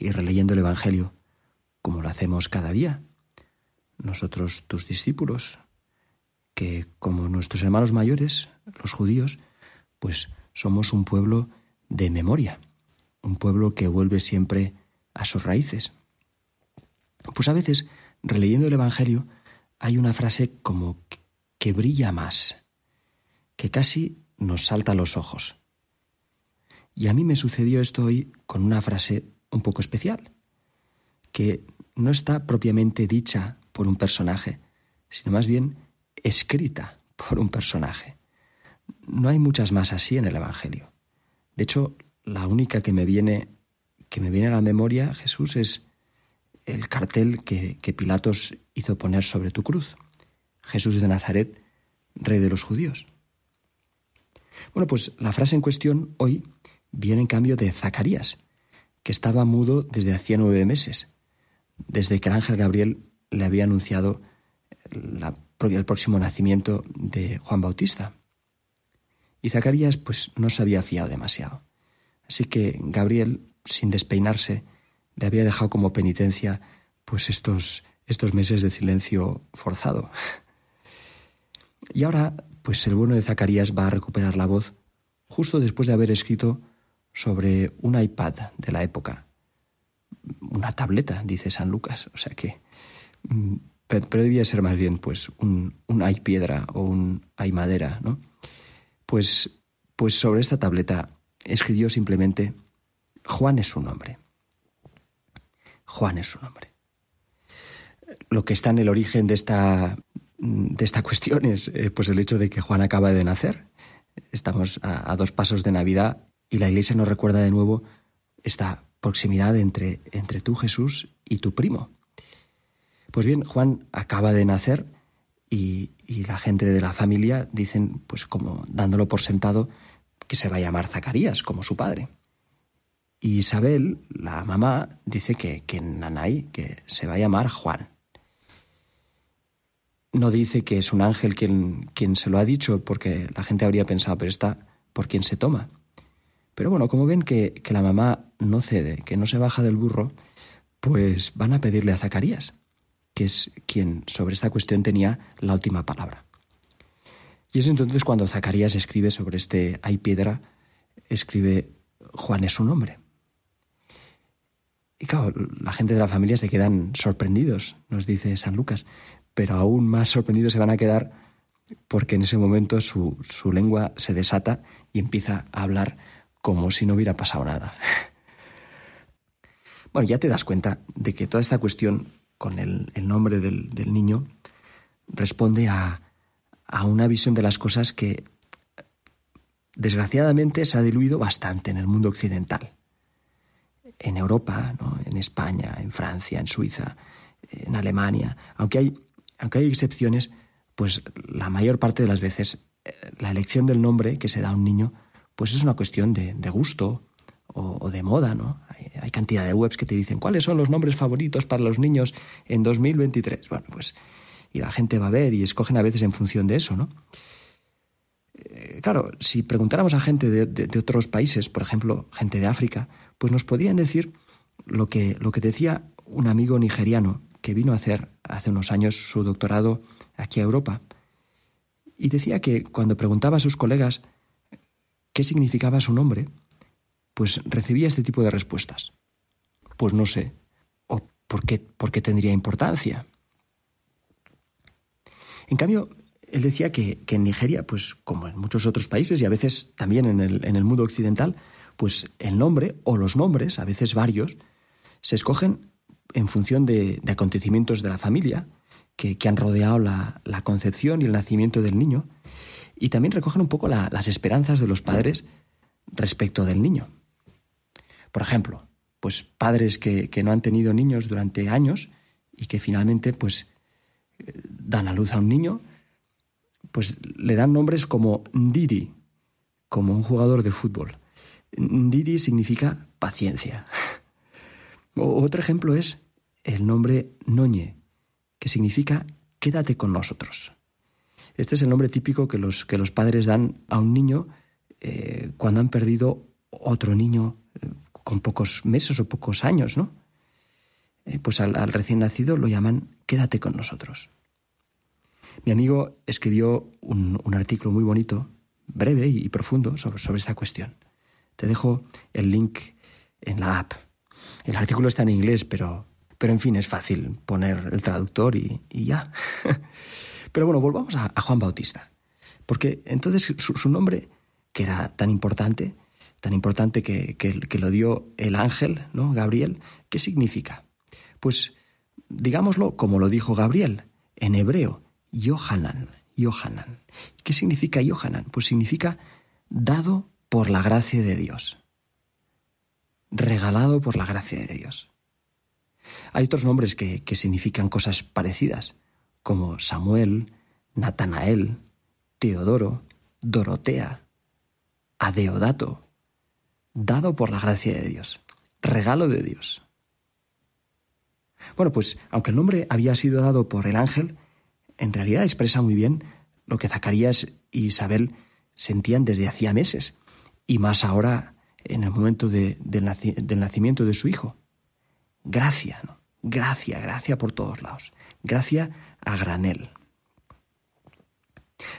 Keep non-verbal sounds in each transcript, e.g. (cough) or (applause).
y releyendo el Evangelio, como lo hacemos cada día, nosotros tus discípulos, que como nuestros hermanos mayores, los judíos, pues somos un pueblo de memoria, un pueblo que vuelve siempre a sus raíces. Pues a veces, releyendo el Evangelio, hay una frase como que brilla más, que casi nos salta a los ojos. Y a mí me sucedió esto hoy con una frase un poco especial, que no está propiamente dicha por un personaje, sino más bien escrita por un personaje. No hay muchas más así en el Evangelio. De hecho, la única que me viene que me viene a la memoria, Jesús, es el cartel que, que Pilatos hizo poner sobre tu cruz. Jesús de Nazaret, rey de los judíos. Bueno, pues la frase en cuestión hoy viene en cambio de Zacarías, que estaba mudo desde hacía nueve meses, desde que el ángel Gabriel le había anunciado el próximo nacimiento de Juan Bautista. Y Zacarías pues no se había fiado demasiado. Así que Gabriel sin despeinarse, le había dejado como penitencia pues estos, estos meses de silencio forzado. (laughs) Y ahora, pues el bueno de Zacarías va a recuperar la voz justo después de haber escrito sobre un iPad de la época. Una tableta, dice San Lucas. O sea que. Mm, pero, debía ser más bien, pues, un, un hay piedra o un hay madera, ¿no? Pues, pues sobre esta tableta escribió simplemente Juan es su nombre. Juan es su nombre. Lo que está en el origen de esta, de esta cuestión es eh, pues el hecho de que Juan acaba de nacer. Estamos a, dos pasos de Navidad y la Iglesia nos recuerda de nuevo esta proximidad entre, entre tú, Jesús, y tu primo. Pues bien, Juan acaba de nacer y, la gente de la familia dicen, pues como dándolo por sentado, que se va a llamar Zacarías, como su padre. Y Isabel, la mamá, dice que, que Nanay, que se va a llamar Juan. No dice que es un ángel quien, quien se lo ha dicho, porque la gente habría pensado, pero está por quien se toma. Pero bueno, como ven que, la mamá no cede, que no se baja del burro, pues van a pedirle a Zacarías, que es quien sobre esta cuestión tenía la última palabra. Y es entonces cuando Zacarías escribe sobre este hay piedra, escribe Juan es su nombre. Y claro, la gente de la familia se quedan sorprendidos, nos dice San Lucas, pero aún más sorprendidos se van a quedar porque en ese momento su lengua se desata y empieza a hablar como si no hubiera pasado nada. (laughs) Bueno, ya te das cuenta de que toda esta cuestión con el, nombre del, del, niño responde a, a, una visión de las cosas que desgraciadamente se ha diluido bastante en el mundo occidental. En Europa, en España, en Francia, en Suiza, en Alemania, aunque hay, aunque hay excepciones, pues la mayor parte de las veces eh, la elección del nombre que se da a un niño, pues es una cuestión de, gusto o, de moda, ¿no? Hay, cantidad de webs que te dicen cuáles son los nombres favoritos para los niños en 2023. Bueno, pues y la gente va a ver y escogen a veces en función de eso, ¿no? Eh, claro, si preguntáramos a gente de, otros países, por ejemplo, gente de África, pues nos podrían decir lo que, lo que decía un amigo nigeriano que vino a hacer hace unos años su doctorado aquí a Europa. Y decía que cuando preguntaba a sus colegas qué significaba su nombre, pues recibía este tipo de respuestas. Pues no sé. ¿O por qué, por qué tendría importancia? En cambio, él decía que, en Nigeria, pues como en muchos otros países y a veces también en el, en el mundo occidental, pues el nombre o los nombres, a veces varios, se escogen en función de, acontecimientos de la familia que, han rodeado la, concepción y el nacimiento del niño, y también recogen un poco las esperanzas de los padres respecto del niño. Por ejemplo, pues padres que, no han tenido niños durante años y que finalmente pues dan a luz a un niño, pues le dan nombres como Ndidi, como un jugador de fútbol. Ndidi significa paciencia. (laughs) otro ejemplo es el nombre Noñe, que significa quédate con nosotros. Este es el nombre típico que los, que los padres dan a un niño eh, cuando han perdido otro niño eh, con pocos meses o pocos años, ¿no? Eh, pues al, recién nacido lo llaman quédate con nosotros. Mi amigo escribió un, artículo muy bonito, breve y, profundo sobre, sobre esta cuestión. Te dejo el link en la app. El artículo está en inglés, pero, pero en fin, es fácil poner el traductor y, ya. (laughs) pero bueno, volvamos a, Juan Bautista. Porque entonces su, nombre, que era tan importante, tan importante que, que, lo dio el ángel, ¿no? Gabriel, ¿qué significa? Pues digámoslo como lo dijo Gabriel, en hebreo, Yohanan, Yohanan. ¿Qué significa Yohanan? Pues significa dado por la gracia de Dios. Regalado por la gracia de Dios. Hay otros nombres que, que significan cosas parecidas, como Samuel, Natanael, Teodoro, Dorotea, Adeodato, dado por la gracia de Dios, regalo de Dios. Bueno, pues aunque el nombre había sido dado por el ángel, en realidad expresa muy bien lo que Zacarías y Isabel sentían desde hacía meses, y más ahora en el momento del nacimiento de su hijo. Gracia. Gracia, gracia por todos lados. Gracia a granel.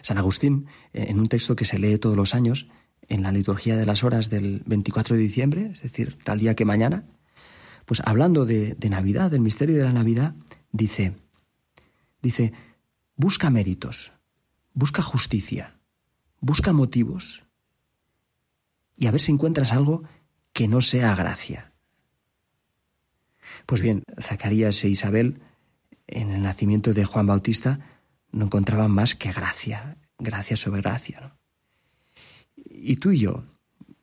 San Agustín, en un texto que se lee todos los años, en la liturgia de las horas del 24 de diciembre, es decir, tal día que mañana, pues hablando de, de Navidad, del misterio de la Navidad, dice, dice, busca méritos, busca justicia, busca motivos y a ver si encuentras algo que no sea gracia. Pues bien, Zacarías e Isabel, en el nacimiento de Juan Bautista, no encontraban más que gracia, gracia sobre gracia. Y tú y yo,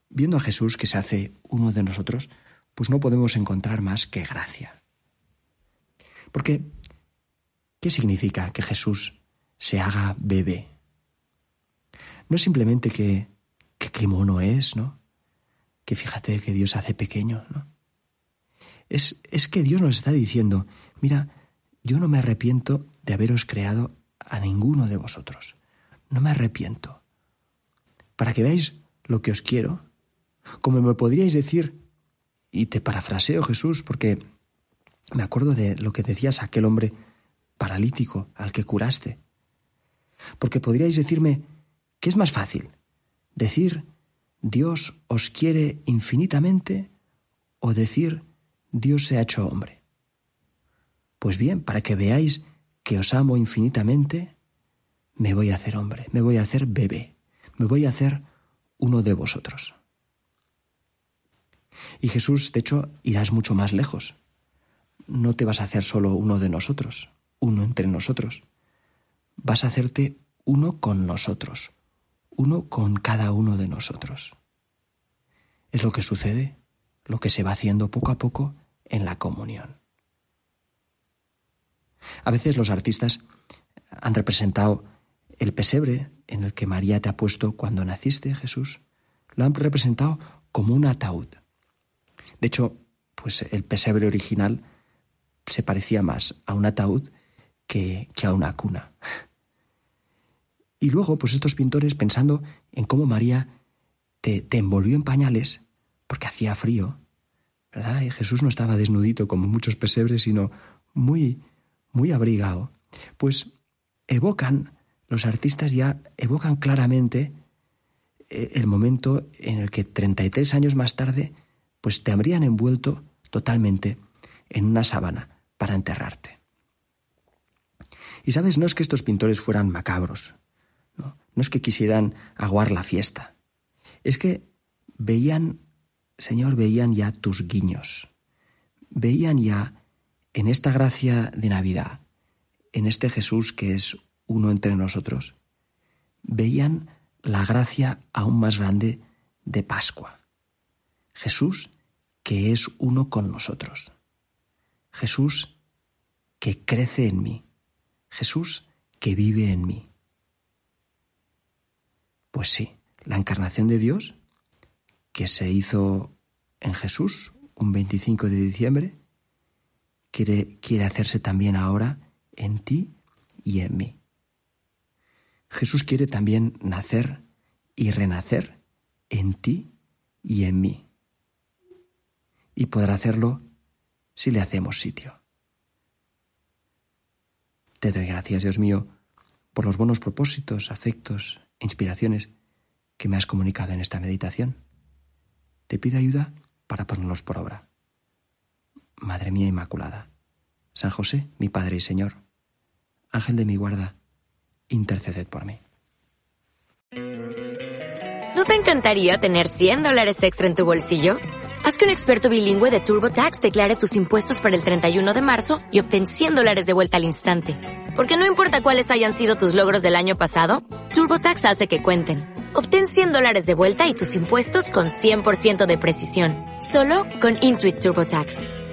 viendo a Jesús que se hace uno de nosotros, pues no podemos encontrar más que gracia. Porque, ¿qué significa que Jesús se haga bebé? No es simplemente que, que qué mono es, ¿no? Que fíjate que Dios hace pequeño, ¿no? Es, es que Dios nos está diciendo, mira, yo no me arrepiento de haberos creado a ninguno de vosotros. No me arrepiento. Para que veáis lo que os quiero, como me podríais decir, y te parafraseo Jesús porque me acuerdo de lo que decías a aquel hombre paralítico al que curaste. Porque podríais decirme, ¿qué es más fácil? ¿Decir Dios os quiere infinitamente o decir Dios se ha hecho hombre? Pues bien, para que veáis que os amo infinitamente, me voy a hacer hombre, me voy a hacer bebé, me voy a hacer uno de vosotros. Y Jesús, de hecho, irás mucho más lejos. No te vas a hacer solo uno de nosotros, uno entre nosotros. Vas a hacerte uno con nosotros, uno con cada uno de nosotros. Es lo que sucede, lo que se va haciendo poco a poco en la comunión. A veces los artistas han representado el pesebre en el que María te ha puesto cuando naciste, Jesús, lo han representado como un ataúd. De hecho, pues el pesebre original se parecía más a un ataúd que, a una cuna. Y luego, pues estos pintores, pensando en cómo María te, te envolvió en pañales, porque hacía frío, ¿verdad? Y Jesús no estaba desnudito como muchos pesebres, sino muy, muy abrigado, pues evocan, los artistas ya evocan claramente eh, el momento en el que 33 años más tarde pues te habrían envuelto totalmente en una sábana para enterrarte. Y sabes, no es que estos pintores fueran macabros, no, no es que quisieran aguar la fiesta, es que veían, Señor, veían ya tus guiños, veían ya en esta gracia de Navidad, en este Jesús que es uno entre nosotros, veían la gracia aún más grande de Pascua. Jesús que es uno con nosotros. Jesús que crece en mí. Jesús que vive en mí. Pues sí, la encarnación de Dios, que se hizo en Jesús un 25 de diciembre, quiere, hacerse también ahora en ti y en mí. Jesús quiere también nacer y renacer en ti y en mí. Y podrá hacerlo si le hacemos sitio. Te doy gracias, Dios mío, por los buenos propósitos, afectos, inspiraciones que me has comunicado en esta meditación. Te pido ayuda para ponerlos por obra. Madre mía Inmaculada, San José, mi Padre y Señor, Ángel de mi guarda, interceded por mí. ¿No te encantaría tener 100 dólares extra en tu bolsillo? Haz que un experto bilingüe de TurboTax declare tus impuestos para el 31 de marzo y obtén 100 dólares de vuelta al instante. Porque no importa cuáles hayan sido tus logros del año pasado, TurboTax hace que cuenten. Obtén 100 dólares de vuelta y tus impuestos con 100% de precisión. Solo con Intuit TurboTax.